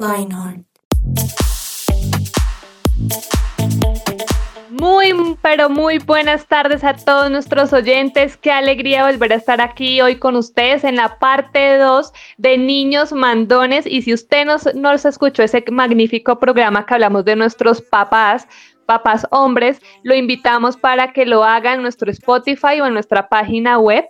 Muy, pero muy buenas tardes a todos nuestros oyentes. Qué alegría volver a estar aquí hoy con ustedes en la parte 2 de Niños Mandones. Y si usted nos, nos escuchó ese magnífico programa que hablamos de nuestros papás, papás hombres, lo invitamos para que lo haga en nuestro Spotify o en nuestra página web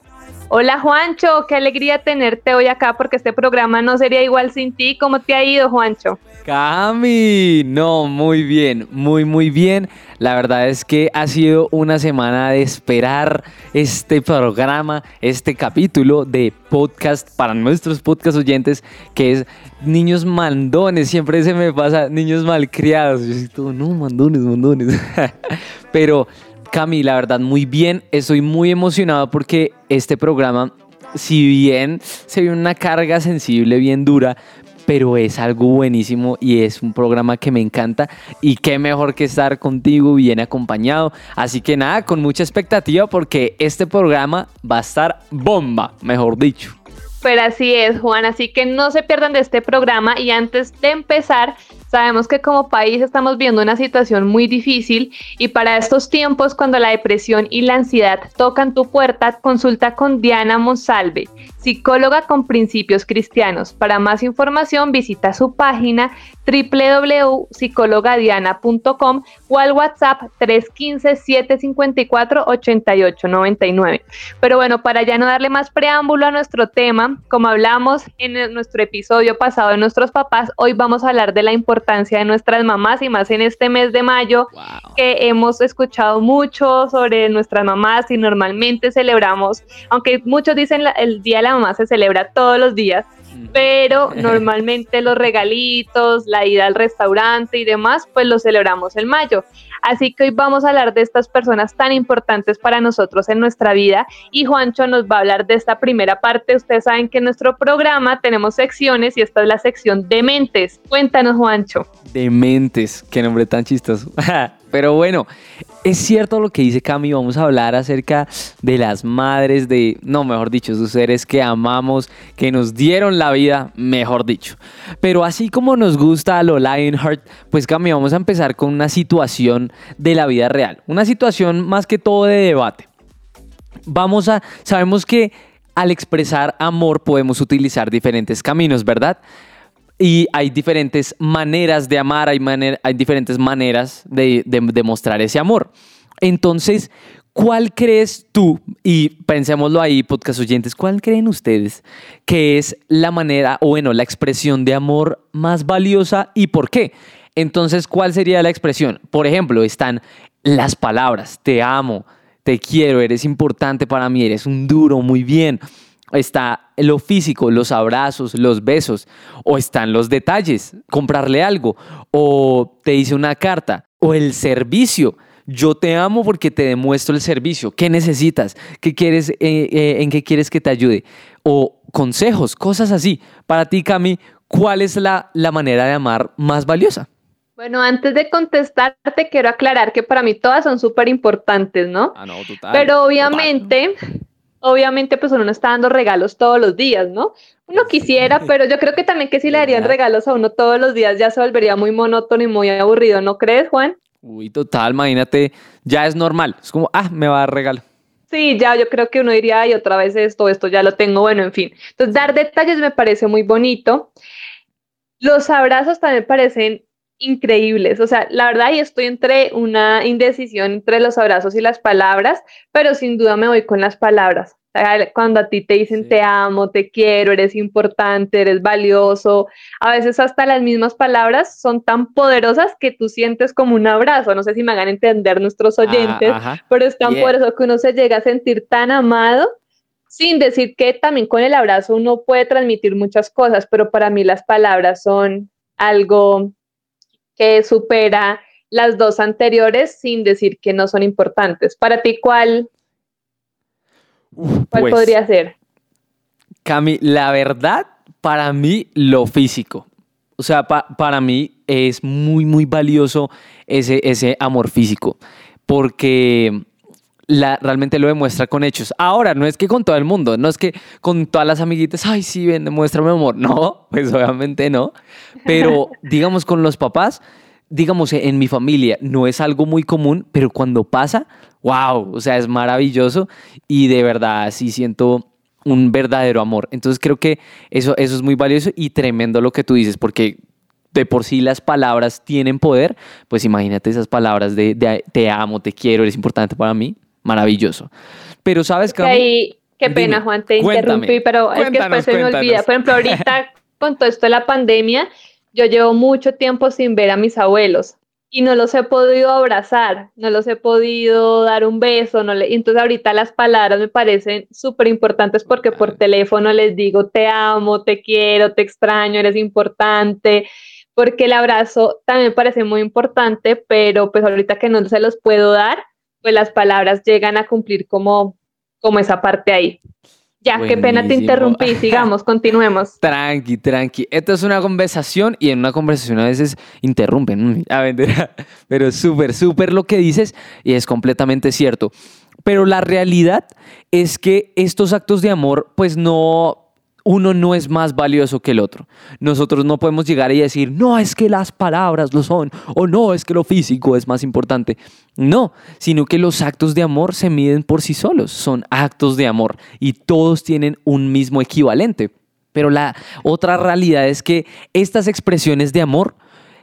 Hola Juancho, qué alegría tenerte hoy acá porque este programa no sería igual sin ti. ¿Cómo te ha ido, Juancho? Cami, no, muy bien, muy, muy bien. La verdad es que ha sido una semana de esperar este programa, este capítulo de podcast para nuestros podcast oyentes, que es Niños Mandones. Siempre se me pasa niños malcriados. Yo siento, no, mandones, mandones. Pero Cami, la verdad, muy bien. Estoy muy emocionado porque este programa, si bien se ve una carga sensible bien dura, pero es algo buenísimo y es un programa que me encanta y qué mejor que estar contigo bien acompañado. Así que nada, con mucha expectativa porque este programa va a estar bomba, mejor dicho. Pero así es, Juan, así que no se pierdan de este programa y antes de empezar, Sabemos que como país estamos viendo una situación muy difícil y para estos tiempos cuando la depresión y la ansiedad tocan tu puerta, consulta con Diana Monsalve, psicóloga con principios cristianos. Para más información visita su página www.psicologadiana.com o al WhatsApp 315-754-8899. Pero bueno, para ya no darle más preámbulo a nuestro tema, como hablamos en nuestro episodio pasado de nuestros papás, hoy vamos a hablar de la importancia de nuestras mamás y más en este mes de mayo que hemos escuchado mucho sobre nuestras mamás y normalmente celebramos, aunque muchos dicen el Día de la Mamá se celebra todos los días, pero normalmente los regalitos, la ida al restaurante y demás, pues lo celebramos en mayo. Así que hoy vamos a hablar de estas personas tan importantes para nosotros en nuestra vida y Juancho nos va a hablar de esta primera parte. Ustedes saben que en nuestro programa tenemos secciones y esta es la sección de mentes. Cuéntanos, Juancho. Dementes, qué nombre tan chistoso. Pero bueno, es cierto lo que dice Cami, vamos a hablar acerca de las madres de, no, mejor dicho, sus seres que amamos, que nos dieron la vida, mejor dicho. Pero así como nos gusta a lo Lionheart, pues Cami, vamos a empezar con una situación de la vida real, una situación más que todo de debate. Vamos a, sabemos que al expresar amor podemos utilizar diferentes caminos, ¿verdad? Y hay diferentes maneras de amar, hay, hay diferentes maneras de, demostrar ese amor. Entonces, ¿cuál crees tú, y pensémoslo ahí, podcast oyentes, cuál creen ustedes que es la manera, o bueno, la expresión de amor más valiosa y por qué? Entonces, ¿cuál sería la expresión? Por ejemplo, están las palabras, te amo, te quiero, eres importante para mí, eres un duro, muy bien está lo físico, los abrazos, los besos, o están los detalles, comprarle algo, o te dice una carta, o el servicio. Yo te amo porque te demuestro el servicio. ¿Qué necesitas? ¿Qué quieres, eh, eh, ¿En qué quieres que te ayude? O consejos, cosas así. Para ti, Cami, ¿cuál es la, la manera de amar más valiosa? Bueno, antes de contestarte, quiero aclarar que para mí todas son súper importantes, ¿no? Ah, no, total. Pero obviamente, obviamente pues uno no está dando regalos todos los días, ¿no? Uno quisiera, pero yo creo que también que si le darían regalos a uno todos los días ya se volvería muy monótono y muy aburrido, ¿no crees, Juan? Uy, total, imagínate, ya es normal, es como, ah, me va a dar regalo. Sí, ya yo creo que uno diría, ay, otra vez esto, esto ya lo tengo, bueno, en fin. Entonces, dar detalles me parece muy bonito. Los abrazos también parecen increíbles. O sea, la verdad, y estoy entre una indecisión entre los abrazos y las palabras, pero sin duda me voy con las palabras. Cuando a ti te dicen te amo, te quiero, eres importante, eres valioso, a veces hasta las mismas palabras son tan poderosas que tú sientes como un abrazo. No sé si me hagan entender nuestros ah, oyentes, pero es tan poderoso que uno se llega a sentir tan amado sin decir que también con el abrazo uno puede transmitir muchas cosas, pero para mí las palabras son algo que supera las dos anteriores sin decir que no son importantes. Para ti, ¿cuál, cuál Pues, podría ser? Cami, la verdad, para mí, lo físico. O sea, pa- para mí es muy, muy valioso ese, ese amor físico. Porque la, realmente lo demuestra con hechos. Ahora, no es que con todo el mundo, no es que con todas las amiguitas, ay, sí, ven, demuéstrame amor. No, pues obviamente no. Pero, digamos, con los papás, digamos, en mi familia no es algo muy común, pero cuando pasa, wow, o sea, es maravilloso y de verdad sí siento un verdadero amor. Entonces creo que eso, eso es muy valioso y tremendo lo que tú dices, porque de por sí las palabras tienen poder, pues imagínate esas palabras de, de te amo, te quiero, eres importante para mí, maravilloso. Pero sabes, Que ahí, qué Dime, pena, Juan, te cuéntame, interrumpí, pero es que después se me olvida. Por ejemplo, ahorita con todo esto de la pandemia, yo llevo mucho tiempo sin ver a mis abuelos y no los he podido abrazar, no los he podido dar un beso, no le... entonces ahorita las palabras me parecen súper importantes porque por teléfono les digo te amo, te quiero, te extraño, eres importante, porque el abrazo también parece muy importante, pero pues ahorita que no se los puedo dar, pues las palabras llegan a cumplir como, como esa parte ahí. Ya, qué pena te interrumpí, sigamos, continuemos. Tranqui, tranqui. Esto es una conversación y en una conversación a veces interrumpen. Mm, A vender. Pero súper, súper lo que dices y es completamente cierto. Pero la realidad es que estos actos de amor, pues no, uno no es más valioso que el otro. Nosotros no podemos llegar y decir, no, es que las palabras lo son, o no, es que lo físico es más importante. No, sino que los actos de amor se miden por sí solos, son actos de amor y todos tienen un mismo equivalente. Pero la otra realidad es que estas expresiones de amor,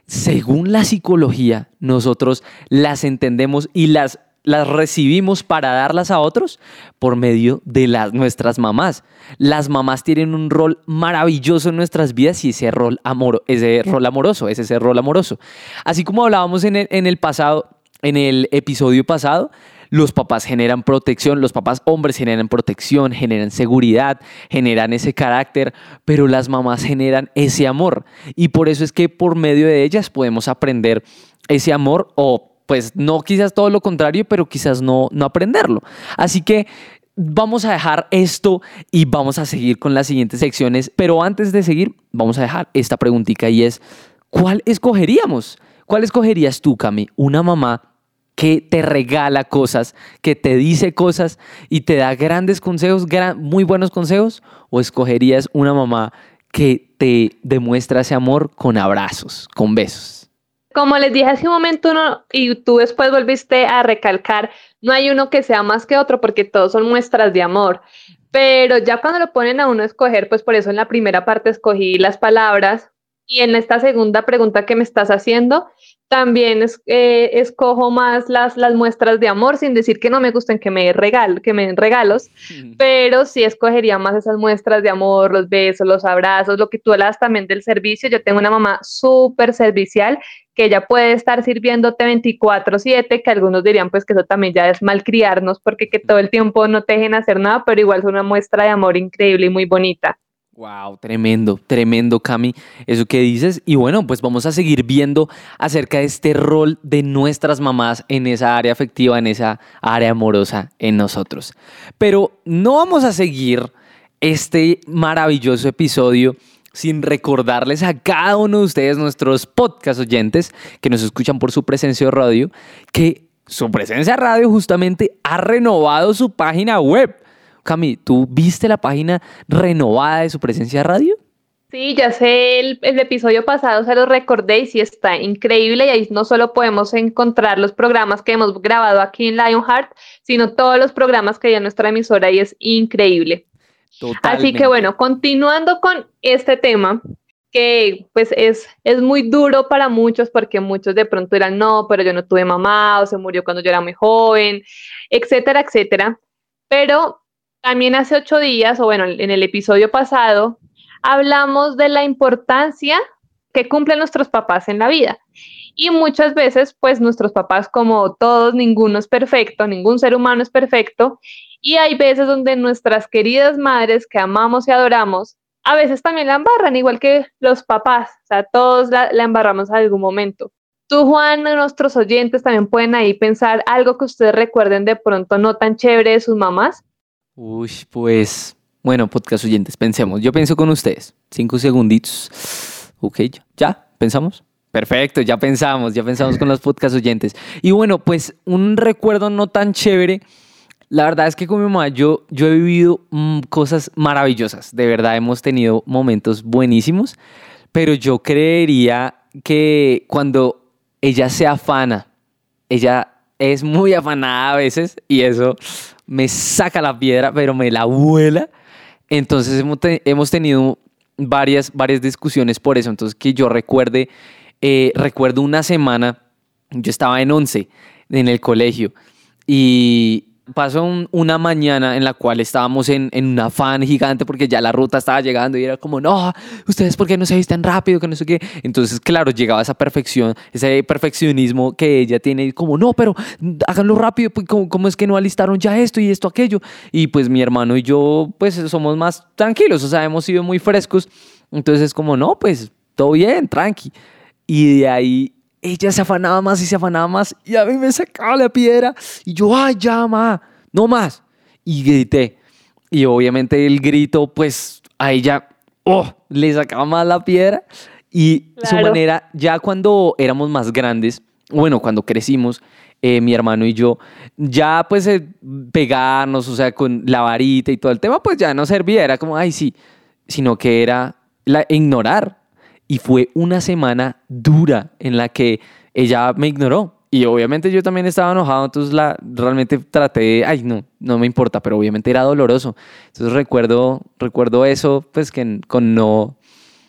según la psicología, nosotros las entendemos y las las recibimos para darlas a otros por medio de las, nuestras mamás. Las mamás tienen un rol maravilloso en nuestras vidas y ese rol, amor, ese rol amoroso, es ese rol amoroso. Así como hablábamos en el, en el pasado, en el episodio pasado, los papás generan protección, los papás hombres generan protección, generan seguridad, generan ese carácter, pero las mamás generan ese amor. Y por eso es que por medio de ellas podemos aprender ese amor o pues no quizás todo lo contrario, pero quizás no, no aprenderlo. Así que vamos a dejar esto y vamos a seguir con las siguientes secciones, pero antes de seguir, vamos a dejar esta preguntita y es, ¿cuál escogeríamos? ¿Cuál escogerías tú, Cami? ¿Una mamá que te regala cosas, que te dice cosas y te da grandes consejos, muy buenos consejos? ¿O escogerías una mamá que te demuestra ese amor con abrazos, con besos? Como les dije hace un momento, uno, y tú después volviste a recalcar, no hay uno que sea más que otro porque todos son muestras de amor. Pero ya cuando lo ponen a uno escoger, pues por eso en la primera parte escogí las palabras y en esta segunda pregunta que me estás haciendo, también es, eh, escojo más las, las muestras de amor, sin decir que no me gusten que me, regalo, que me den regalos, pero sí escogería más esas muestras de amor, los besos, los abrazos, lo que tú hablas también del servicio. Yo tengo una mamá súper servicial que ella puede estar sirviéndote 24/7, que algunos dirían pues que eso también ya es malcriarnos porque que todo el tiempo no te dejen hacer nada, pero igual es una muestra de amor increíble y muy bonita. Wow, tremendo, tremendo, Cami, eso que dices. Y bueno, pues vamos a seguir viendo acerca de este rol de nuestras mamás en esa área afectiva, en esa área amorosa en nosotros. Pero no vamos a seguir este maravilloso episodio sin recordarles a cada uno de ustedes, nuestros podcast oyentes, que nos escuchan por su presencia de radio, que su presencia radio justamente ha renovado su página web. Cami, ¿tú viste la página renovada de su presencia de radio? Sí, ya sé, el, el, episodio pasado se lo recordé y sí está increíble y ahí no solo podemos encontrar los programas que hemos grabado aquí en Lionheart, sino todos los programas que hay en nuestra emisora y es increíble. Totalmente. Así que bueno, continuando con este tema, que pues es, es muy duro para muchos porque muchos de pronto dirán, no, pero yo no tuve mamá o se murió cuando yo era muy joven, etcétera, etcétera. Pero también hace ocho días, o bueno, en el episodio pasado, hablamos de la importancia que cumplen nuestros papás en la vida. Y muchas veces, pues nuestros papás, como todos, ninguno es perfecto, ningún ser humano es perfecto. Y hay veces donde nuestras queridas madres que amamos y adoramos, a veces también la embarran, igual que los papás, o sea, todos la, la embarramos en algún momento. Tú, Juan, nuestros oyentes también pueden ahí pensar algo que ustedes recuerden de pronto no tan chévere de sus mamás. Uy, pues, bueno, podcast oyentes, pensemos. Yo pienso con ustedes. Cinco segunditos. Ok, ya, pensamos. Perfecto, ya pensamos, ya pensamos con los podcast oyentes. Y bueno, pues un recuerdo no tan chévere. La verdad es que con mi mamá yo, yo he vivido mm, cosas maravillosas. De verdad hemos tenido momentos buenísimos. Pero yo creería que cuando ella se afana, ella es muy afanada a veces y eso me saca la piedra, pero me la vuela. Entonces hemos, tenido varias, varias discusiones por eso. Entonces que yo recuerde, eh, recuerdo una semana, yo estaba en 11 en el colegio y, pasó una mañana en la cual estábamos en, en, un afán gigante porque ya la ruta estaba llegando y era como, no, ustedes por qué no se visten rápido, que no sé qué. Entonces, claro, llegaba esa perfección, ese perfeccionismo que ella tiene, como, no, pero háganlo rápido, pues, ¿cómo, es que no alistaron ya esto y esto, aquello? Y pues mi hermano y yo, pues somos más tranquilos, o sea, hemos sido muy frescos. Entonces es como, no, pues todo bien, tranqui. Y de ahí ella se afanaba más y se afanaba más y a mí me sacaba la piedra y yo, ay, ya, ma, no más. Y grité. Y obviamente el grito, pues a ella, oh, le sacaba más la piedra. Y su manera, ya cuando éramos más grandes, bueno, cuando crecimos, eh, mi hermano y yo, ya pues eh, pegarnos, o sea, con la varita y todo el tema, pues ya no servía, era como, ay, sí, sino que era la, ignorar y fue una semana dura en la que ella me ignoró. Y obviamente yo también estaba enojado, entonces la, realmente traté de, ay, no, no me importa, pero obviamente era doloroso. Entonces recuerdo, recuerdo eso, pues que con no,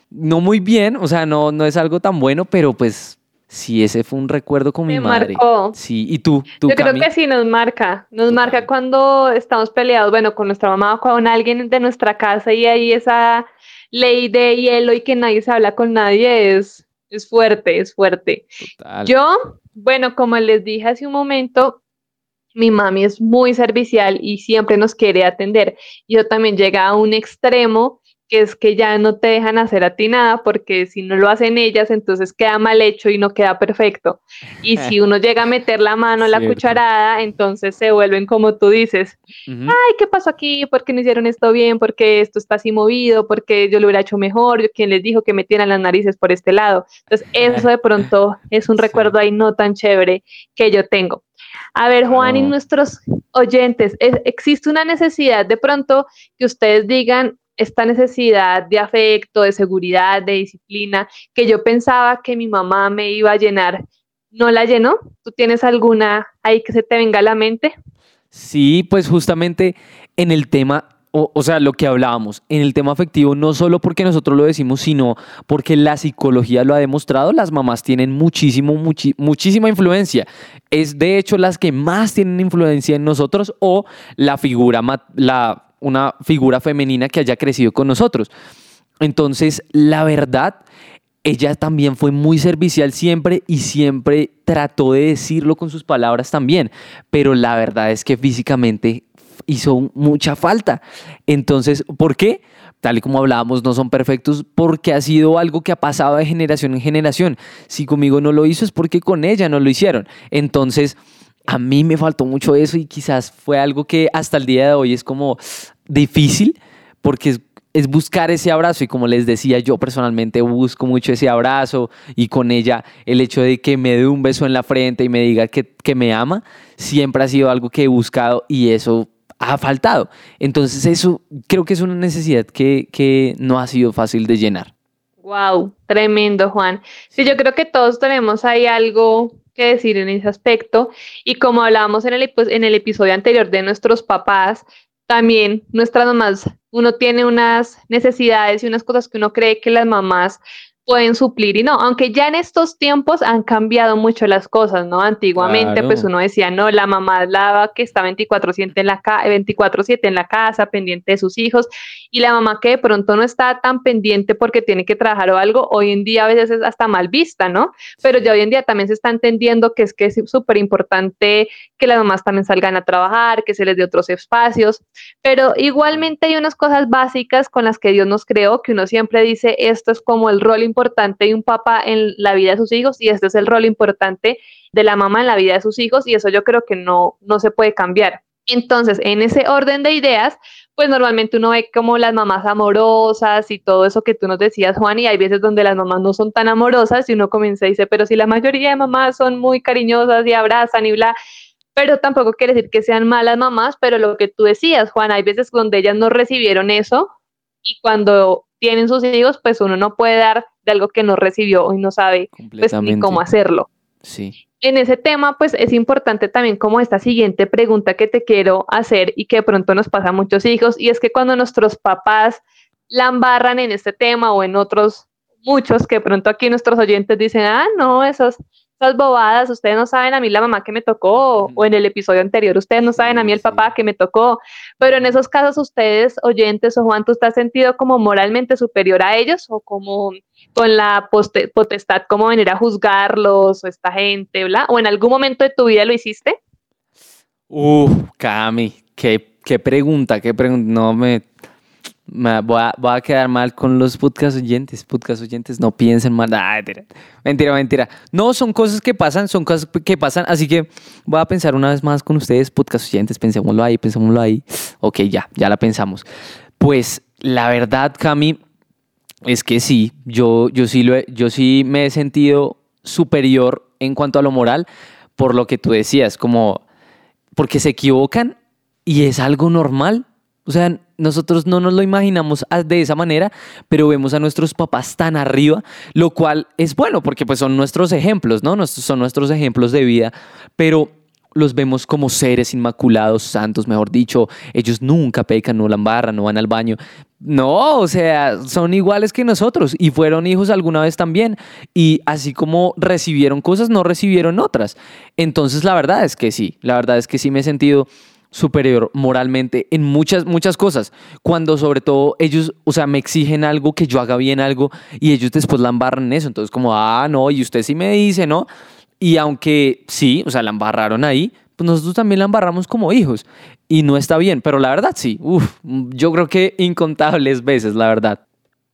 no muy bien, o sea, no, no es algo tan bueno, pero pues sí, ese fue un recuerdo con mi madre. Marcó. Sí, y tú, tú Yo creo que sí nos marca, nos marca cuando estamos peleados, bueno, con nuestra mamá o con alguien de nuestra casa y ahí esa ley de hielo y que nadie se habla con nadie es, es fuerte, es fuerte. Yo, bueno, como les dije hace un momento, mi mami es muy servicial y siempre nos quiere atender. Yo también llega a un extremo que es que ya no te dejan hacer a ti nada porque si no lo hacen ellas, entonces queda mal hecho y no queda perfecto. Y si uno llega a meter la mano en la cucharada, entonces se vuelven como tú dices, ay, ¿qué pasó aquí? ¿Por qué no hicieron esto bien? ¿Por qué esto está así movido? ¿Por qué yo lo hubiera hecho mejor? ¿Quién les dijo que metieran las narices por este lado? Entonces eso de pronto es un recuerdo ahí no tan chévere que yo tengo. A ver, Juan y nuestros oyentes, ¿existe una necesidad de pronto que ustedes digan, esta necesidad de afecto, de seguridad, de disciplina, que yo pensaba que mi mamá me iba a llenar, ¿no la llenó? ¿Tú tienes alguna ahí que se te venga a la mente? Sí, pues justamente en el tema o, sea, lo que hablábamos, en el tema afectivo, no solo porque nosotros lo decimos, sino porque la psicología lo ha demostrado, las mamás tienen muchísimo, muchísima influencia. Es de hecho las que más tienen influencia en nosotros o la figura, la una figura femenina que haya crecido con nosotros. Entonces, la verdad, ella también fue muy servicial siempre y siempre trató de decirlo con sus palabras también, pero la verdad es que físicamente hizo mucha falta. Entonces, ¿por qué? Tal y como hablábamos, no son perfectos porque ha sido algo que ha pasado de generación en generación. Si conmigo no lo hizo es porque con ella no lo hicieron. Entonces, a mí me faltó mucho eso y quizás fue algo que hasta el día de hoy es como difícil porque es, buscar ese abrazo y como les decía yo personalmente busco mucho ese abrazo y con ella el hecho de que me dé un beso en la frente y me diga que, me ama siempre ha sido algo que he buscado y eso ha faltado. Entonces eso creo que es una necesidad que, que no ha sido fácil de llenar. Wow, tremendo Juan. Sí, yo creo que todos tenemos ahí algo que decir en ese aspecto. Y como hablábamos en el, en el episodio anterior de nuestros papás, también nuestras mamás, uno tiene unas necesidades y unas cosas que uno cree que las mamás pueden suplir y no, aunque ya en estos tiempos han cambiado mucho las cosas, ¿no? Antiguamente pues uno decía, no, la mamá es la que está 24/7 en la 24/7 en la casa, pendiente de sus hijos y la mamá que de pronto no está tan pendiente porque tiene que trabajar o algo, hoy en día a veces es hasta mal vista, ¿no? Pero ya hoy en día también se está entendiendo que es que es súper importante que las mamás también salgan a trabajar, que se les dé otros espacios, pero igualmente hay unas cosas básicas con las que Dios nos creó, que uno siempre dice, esto es como el rol importante de un papá en la vida de sus hijos y este es el rol importante de la mamá en la vida de sus hijos y eso yo creo que no, no se puede cambiar. Entonces, en ese orden de ideas, pues normalmente uno ve como las mamás amorosas y todo eso que tú nos decías, Juan, y hay veces donde las mamás no son tan amorosas y uno comienza y dice, pero si la mayoría de mamás son muy cariñosas y abrazan y bla, pero tampoco quiere decir que sean malas mamás, pero lo que tú decías, Juan, hay veces donde ellas no recibieron eso y cuando tienen sus hijos, pues uno no puede dar de algo que no recibió y no sabe pues, ni cómo hacerlo. Sí. En ese tema, pues es importante también como esta siguiente pregunta que te quiero hacer y que de pronto nos pasa a muchos hijos, y es que cuando nuestros papás la embarran en este tema o en otros muchos, que de pronto aquí nuestros oyentes dicen, ah, no, esos esas bobadas, ustedes no saben a mí la mamá que me tocó, o en el episodio anterior, ustedes no saben a mí el papá que me tocó, pero en esos casos ustedes, oyentes o Juan, ¿tú estás sentido como moralmente superior a ellos o como con la potestad como venir a juzgarlos o esta gente, bla? ¿O en algún momento de tu vida lo hiciste? Uf, Cami, qué, qué pregunta, qué pregunta, no me voy, a, quedar mal con los podcast oyentes. Podcast oyentes, no piensen mal. mentira, mentira, No, son cosas que pasan, son cosas que pasan. Así que voy a pensar una vez más con ustedes, podcast oyentes. Pensémoslo ahí, pensémoslo ahí. Ok, ya, ya la pensamos. Pues la verdad, Cami, es que sí, yo, yo, sí, lo yo sí me he sentido superior en cuanto a lo moral por lo que tú decías, como porque se equivocan y es algo normal. O sea, nosotros no nos lo imaginamos de esa manera, pero vemos a nuestros papás tan arriba, lo cual es bueno porque pues son nuestros ejemplos, ¿no? Son nuestros ejemplos de vida, pero los vemos como seres inmaculados, santos, mejor dicho, ellos nunca pecan, no la embarran, no van al baño. No, o sea, son iguales que nosotros y fueron hijos alguna vez también. Y así como recibieron cosas, no recibieron otras. Entonces, la verdad es que sí, la verdad es que sí me he sentido superior moralmente en muchas, muchas cosas. Cuando sobre todo ellos, o sea, me exigen algo, que yo haga bien algo y ellos después la embarran en eso. Entonces como, ah, no, y usted sí me dice, ¿no? Y aunque sí, o sea, la embarraron ahí, pues nosotros también la embarramos como hijos. Y no está bien, pero la verdad sí, uf, yo creo que incontables veces, la verdad.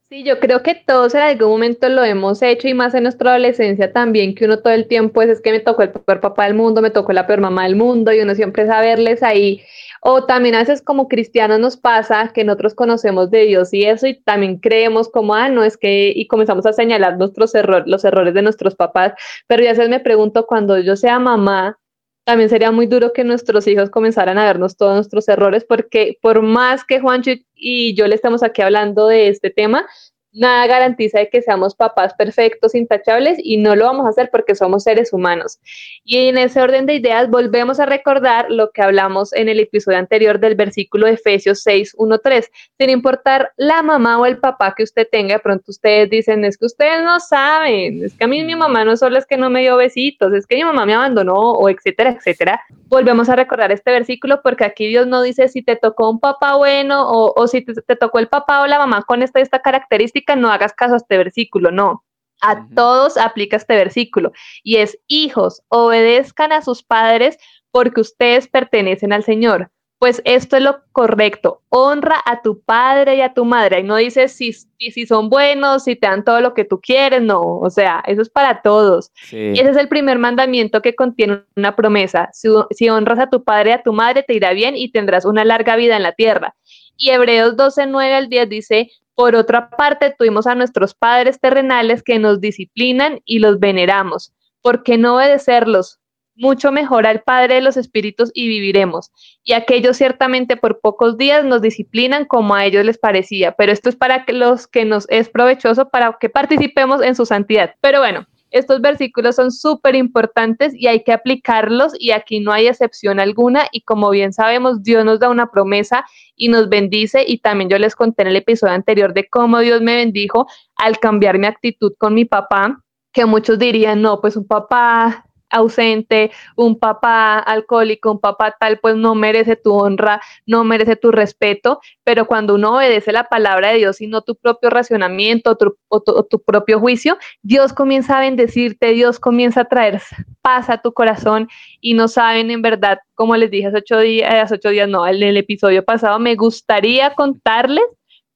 Sí, yo creo que todos en algún momento lo hemos hecho y más en nuestra adolescencia también, que uno todo el tiempo es, es que me tocó el peor papá del mundo, me tocó la peor mamá del mundo y uno siempre sabe verles ahí. O también a veces como cristianos nos pasa que nosotros conocemos de Dios y eso y también creemos como, ah, no, es que, y comenzamos a señalar nuestros errores, los errores de nuestros papás, pero ya se me pregunto, cuando yo sea mamá, también sería muy duro que nuestros hijos comenzaran a vernos todos nuestros errores, porque por más que Juancho y yo le estamos aquí hablando de este tema, nada garantiza de que seamos papás perfectos, intachables, y no lo vamos a hacer porque somos seres humanos. Y en ese orden de ideas volvemos a recordar lo que hablamos en el episodio anterior del versículo de Efesios 6, 1, 3. Sin importar la mamá o el papá que usted tenga, de pronto ustedes dicen, es que ustedes no saben, es que a mí mi mamá no solo es que no me dio besitos, es que mi mamá me abandonó, o etcétera, etcétera. Volvemos a recordar este versículo porque aquí Dios no dice si te tocó un papá bueno o, si te, te, tocó el papá o la mamá con esta, esta característica no hagas caso a este versículo, no. A todos aplica este versículo y es, hijos, obedezcan a sus padres porque ustedes pertenecen al Señor. Pues esto es lo correcto. Honra a tu padre y a tu madre. Y no dices si, si, son buenos, si te dan todo lo que tú quieres. No, o sea, eso es para todos. Y ese es el primer mandamiento que contiene una promesa. Si, si honras a tu padre y a tu madre, te irá bien y tendrás una larga vida en la tierra. Y Hebreos 12, 9 al 10 dice, por otra parte, tuvimos a nuestros padres terrenales que nos disciplinan y los veneramos. ¿Por qué no obedecerlos? Mucho mejor al Padre de los Espíritus y viviremos. Y aquellos ciertamente por pocos días nos disciplinan como a ellos les parecía, pero esto es para los que nos es provechoso para que participemos en su santidad. Pero bueno, estos versículos son súper importantes y hay que aplicarlos y aquí no hay excepción alguna. Y como bien sabemos, Dios nos da una promesa y nos bendice. Y también yo les conté en el episodio anterior de cómo Dios me bendijo al cambiar mi actitud con mi papá, que muchos dirían, no, pues un papá ausente, un papá alcohólico, un papá tal, pues no merece tu honra, no merece tu respeto, pero cuando uno obedece la palabra de Dios y no tu propio racionamiento o tu, propio juicio, Dios comienza a bendecirte, Dios comienza a traer paz a tu corazón y no saben en verdad, como les dije hace ocho días, hace ocho días no, en el episodio pasado, me gustaría contarles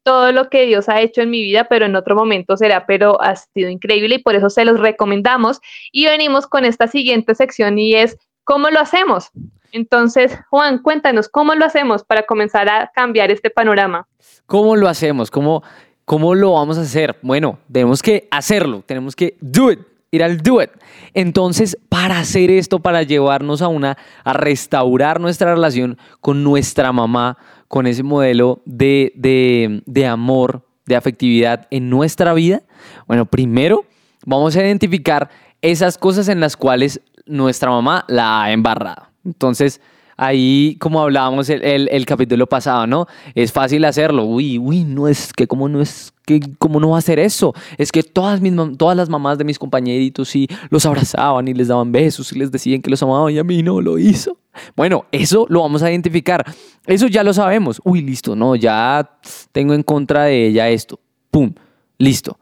todo lo que Dios ha hecho en mi vida, pero en otro momento será, pero ha sido increíble y por eso se los recomendamos. Y venimos con esta siguiente sección y es, ¿cómo lo hacemos? Entonces, Juan, cuéntanos, ¿cómo lo hacemos para comenzar a cambiar este panorama? ¿Cómo lo hacemos? ¿Cómo, cómo lo vamos a hacer? Bueno, tenemos que hacerlo, tenemos que do it, ir al do it. Entonces, para hacer esto, para llevarnos a una, a restaurar nuestra relación con nuestra mamá, con ese modelo de, de, de amor, de afectividad en nuestra vida, bueno, primero vamos a identificar esas cosas en las cuales nuestra mamá la ha embarrado. Entonces, ahí, como hablábamos el, el, capítulo pasado, ¿no? Es fácil hacerlo. Uy, uy, no es que cómo no es que cómo no va a hacer eso. Es que todas, mis, todas las mamás de mis compañeritos sí los abrazaban y les daban besos y les decían que los amaban y a mí no lo hizo. Bueno, eso lo vamos a identificar. Eso ya lo sabemos. Uy, listo, no, ya tengo en contra de ella esto. Pum, listo.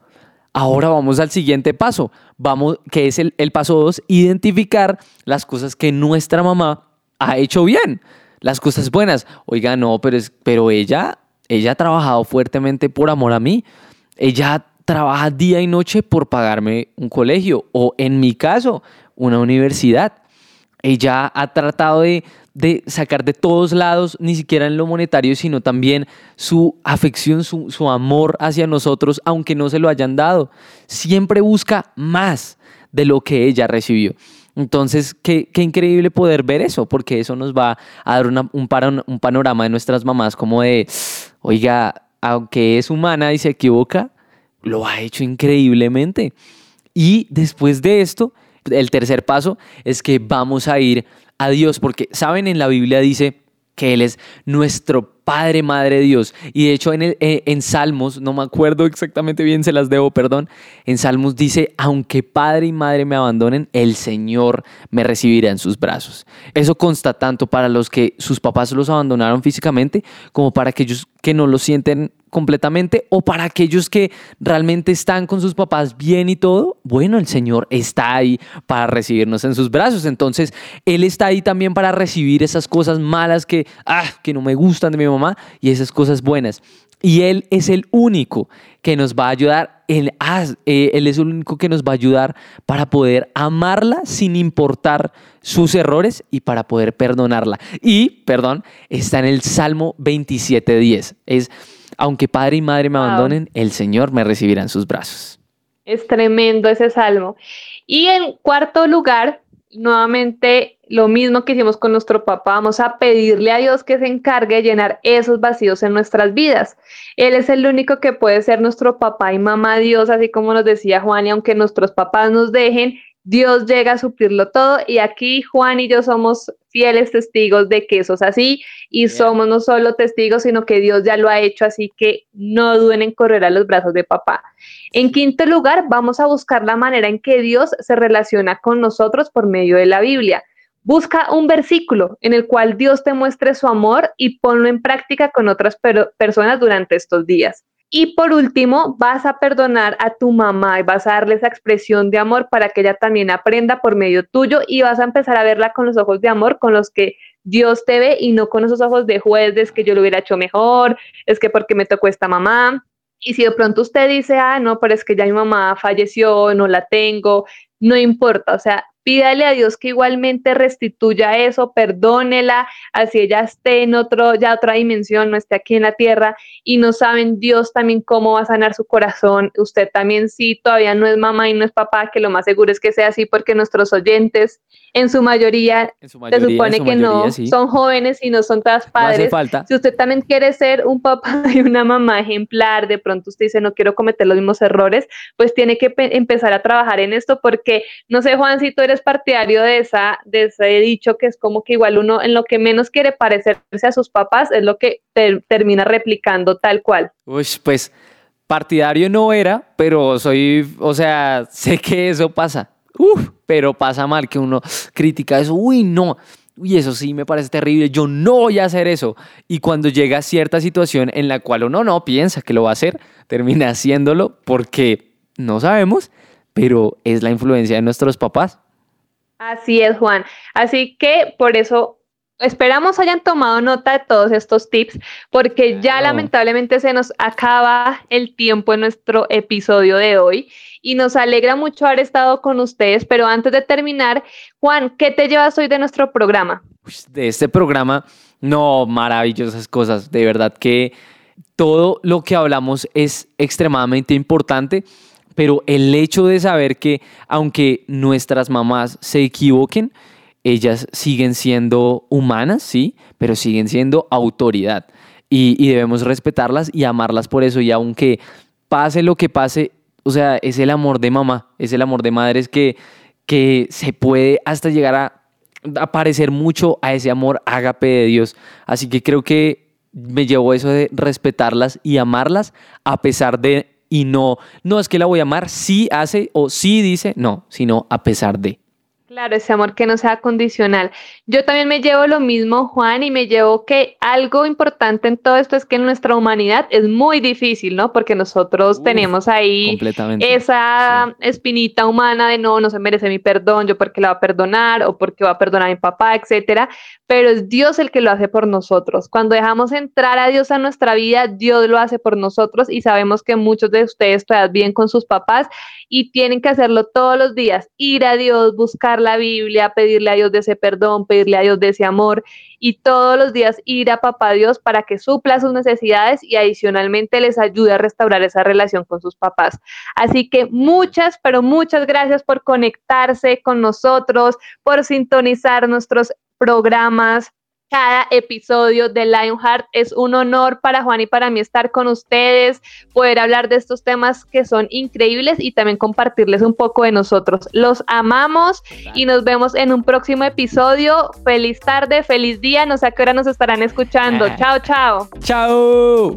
Ahora vamos al siguiente paso, vamos, que es el, el paso dos, identificar las cosas que nuestra mamá ha hecho bien, las cosas buenas. Oiga, no, pero, es, pero ella, ella ha trabajado fuertemente por amor a mí. Ella trabaja día y noche por pagarme un colegio o en mi caso, una universidad. Ella ha tratado de, de sacar de todos lados, ni siquiera en lo monetario, sino también su afección, su, su amor hacia nosotros, aunque no se lo hayan dado. Siempre busca más de lo que ella recibió. Entonces, qué, qué, increíble poder ver eso, porque eso nos va a dar un, un panorama de nuestras mamás como de, oiga, aunque es humana y se equivoca, lo ha hecho increíblemente. Y después de esto, el tercer paso es que vamos a ir a Dios, porque, ¿saben? En la Biblia dice que Él es nuestro Padre, Madre Dios. Y de hecho en, el, eh, en Salmos, no me acuerdo exactamente bien, se las debo, perdón, en Salmos dice, aunque Padre y Madre me abandonen, el Señor me recibirá en sus brazos. Eso consta tanto para los que sus papás los abandonaron físicamente como para aquellos que no lo sienten completamente o para aquellos que realmente están con sus papás bien y todo, bueno, el Señor está ahí para recibirnos en sus brazos. Entonces, Él está ahí también para recibir esas cosas malas que, ah, que no me gustan de mi mamá y esas cosas buenas. Y Él es el único que nos va a ayudar, él, eh, él es el único que nos va a ayudar para poder amarla sin importar sus errores y para poder perdonarla. Y, perdón, está en el Salmo 27.10. Es aunque padre y madre me abandonen, el Señor me recibirá en sus brazos. Es tremendo ese salmo. Y en cuarto lugar, nuevamente lo mismo que hicimos con nuestro papá, vamos a pedirle a Dios que se encargue de llenar esos vacíos en nuestras vidas. Él es el único que puede ser nuestro papá y mamá Dios, así como nos decía Juan, y aunque nuestros papás nos dejen, Dios llega a suplirlo todo y aquí Juan y yo somos fieles testigos de que eso es así y somos no solo testigos, sino que Dios ya lo ha hecho, así que no duden en correr a los brazos de papá. En quinto lugar, vamos a buscar la manera en que Dios se relaciona con nosotros por medio de la Biblia. Busca un versículo en el cual Dios te muestre su amor y ponlo en práctica con otras personas durante estos días. Y por último, vas a perdonar a tu mamá y vas a darle esa expresión de amor para que ella también aprenda por medio tuyo y vas a empezar a verla con los ojos de amor con los que Dios te ve y no con esos ojos de juez, es que yo lo hubiera hecho mejor, es que porque me tocó esta mamá. Y si de pronto usted dice, ah, no, pero es que ya mi mamá falleció, no la tengo, no importa, o sea, pídale a Dios que igualmente restituya eso, perdónela, así ella esté en otro, ya otra dimensión, no esté aquí en la tierra y no saben Dios también cómo va a sanar su corazón. Usted también sí, todavía no es mamá y no es papá, que lo más seguro es que sea así porque nuestros oyentes en su mayoría, se supone que no son jóvenes y no son todas padres. Si usted también quiere ser un papá y una mamá ejemplar, de pronto usted dice no quiero cometer los mismos errores, pues tiene que empezar a trabajar en esto porque no sé Juan si tú eres partidario de esa de ese dicho que es como que igual uno en lo que menos quiere parecerse a sus papás es lo que termina replicando tal cual. Uy, pues partidario no era, pero soy, o sea, sé que eso pasa Uf, pero pasa mal que uno critica eso. Uy, no. Uy, eso sí me parece terrible. Yo no voy a hacer eso. Y cuando llega cierta situación en la cual uno no piensa que lo va a hacer, termina haciéndolo porque no sabemos, pero es la influencia de nuestros papás. Así es, Juan. Así que por eso Esperamos hayan tomado nota de todos estos tips porque ya lamentablemente se nos acaba el tiempo en nuestro episodio de hoy y nos alegra mucho haber estado con ustedes, pero antes de terminar, Juan, ¿qué te llevas hoy de nuestro programa? De este programa, no, maravillosas cosas, de verdad que todo lo que hablamos es extremadamente importante, pero el hecho de saber que aunque nuestras mamás se equivoquen, ellas siguen siendo humanas, sí, pero siguen siendo autoridad. Y, debemos respetarlas y amarlas por eso. Y aunque pase lo que pase, o sea, es el amor de mamá, es el amor de madres que, que se puede hasta llegar a, a parecer mucho a ese amor ágape de Dios. Así que creo que me llevó eso de respetarlas y amarlas a pesar de, y no, no es que la voy a amar, sí hace o sí dice, no, sino a pesar de. Claro, ese amor que no sea condicional. Yo también me llevo lo mismo, Juan, y me llevo que algo importante en todo esto es que en nuestra humanidad es muy difícil, ¿no? Porque nosotros tenemos ahí esa espinita humana de no, no se merece mi perdón, yo porque la va a perdonar o porque va a perdonar a mi papá, etcétera. Pero es Dios el que lo hace por nosotros. Cuando dejamos entrar a Dios a nuestra vida, Dios lo hace por nosotros y sabemos que muchos de ustedes todavía bien con sus papás y tienen que hacerlo todos los días, ir a Dios, buscar la Biblia, pedirle a Dios de ese perdón, pedirle a Dios de ese amor y todos los días ir a papá Dios para que supla sus necesidades y adicionalmente les ayude a restaurar esa relación con sus papás. Así que muchas, pero muchas gracias por conectarse con nosotros, por sintonizar nuestros programas, cada episodio de Lionheart. Es un honor para Juan y para mí estar con ustedes, poder hablar de estos temas que son increíbles y también compartirles un poco de nosotros. Los amamos y nos vemos en un próximo episodio. Feliz tarde, feliz día. No sé a qué hora nos estarán escuchando. Chao, chao. Chao.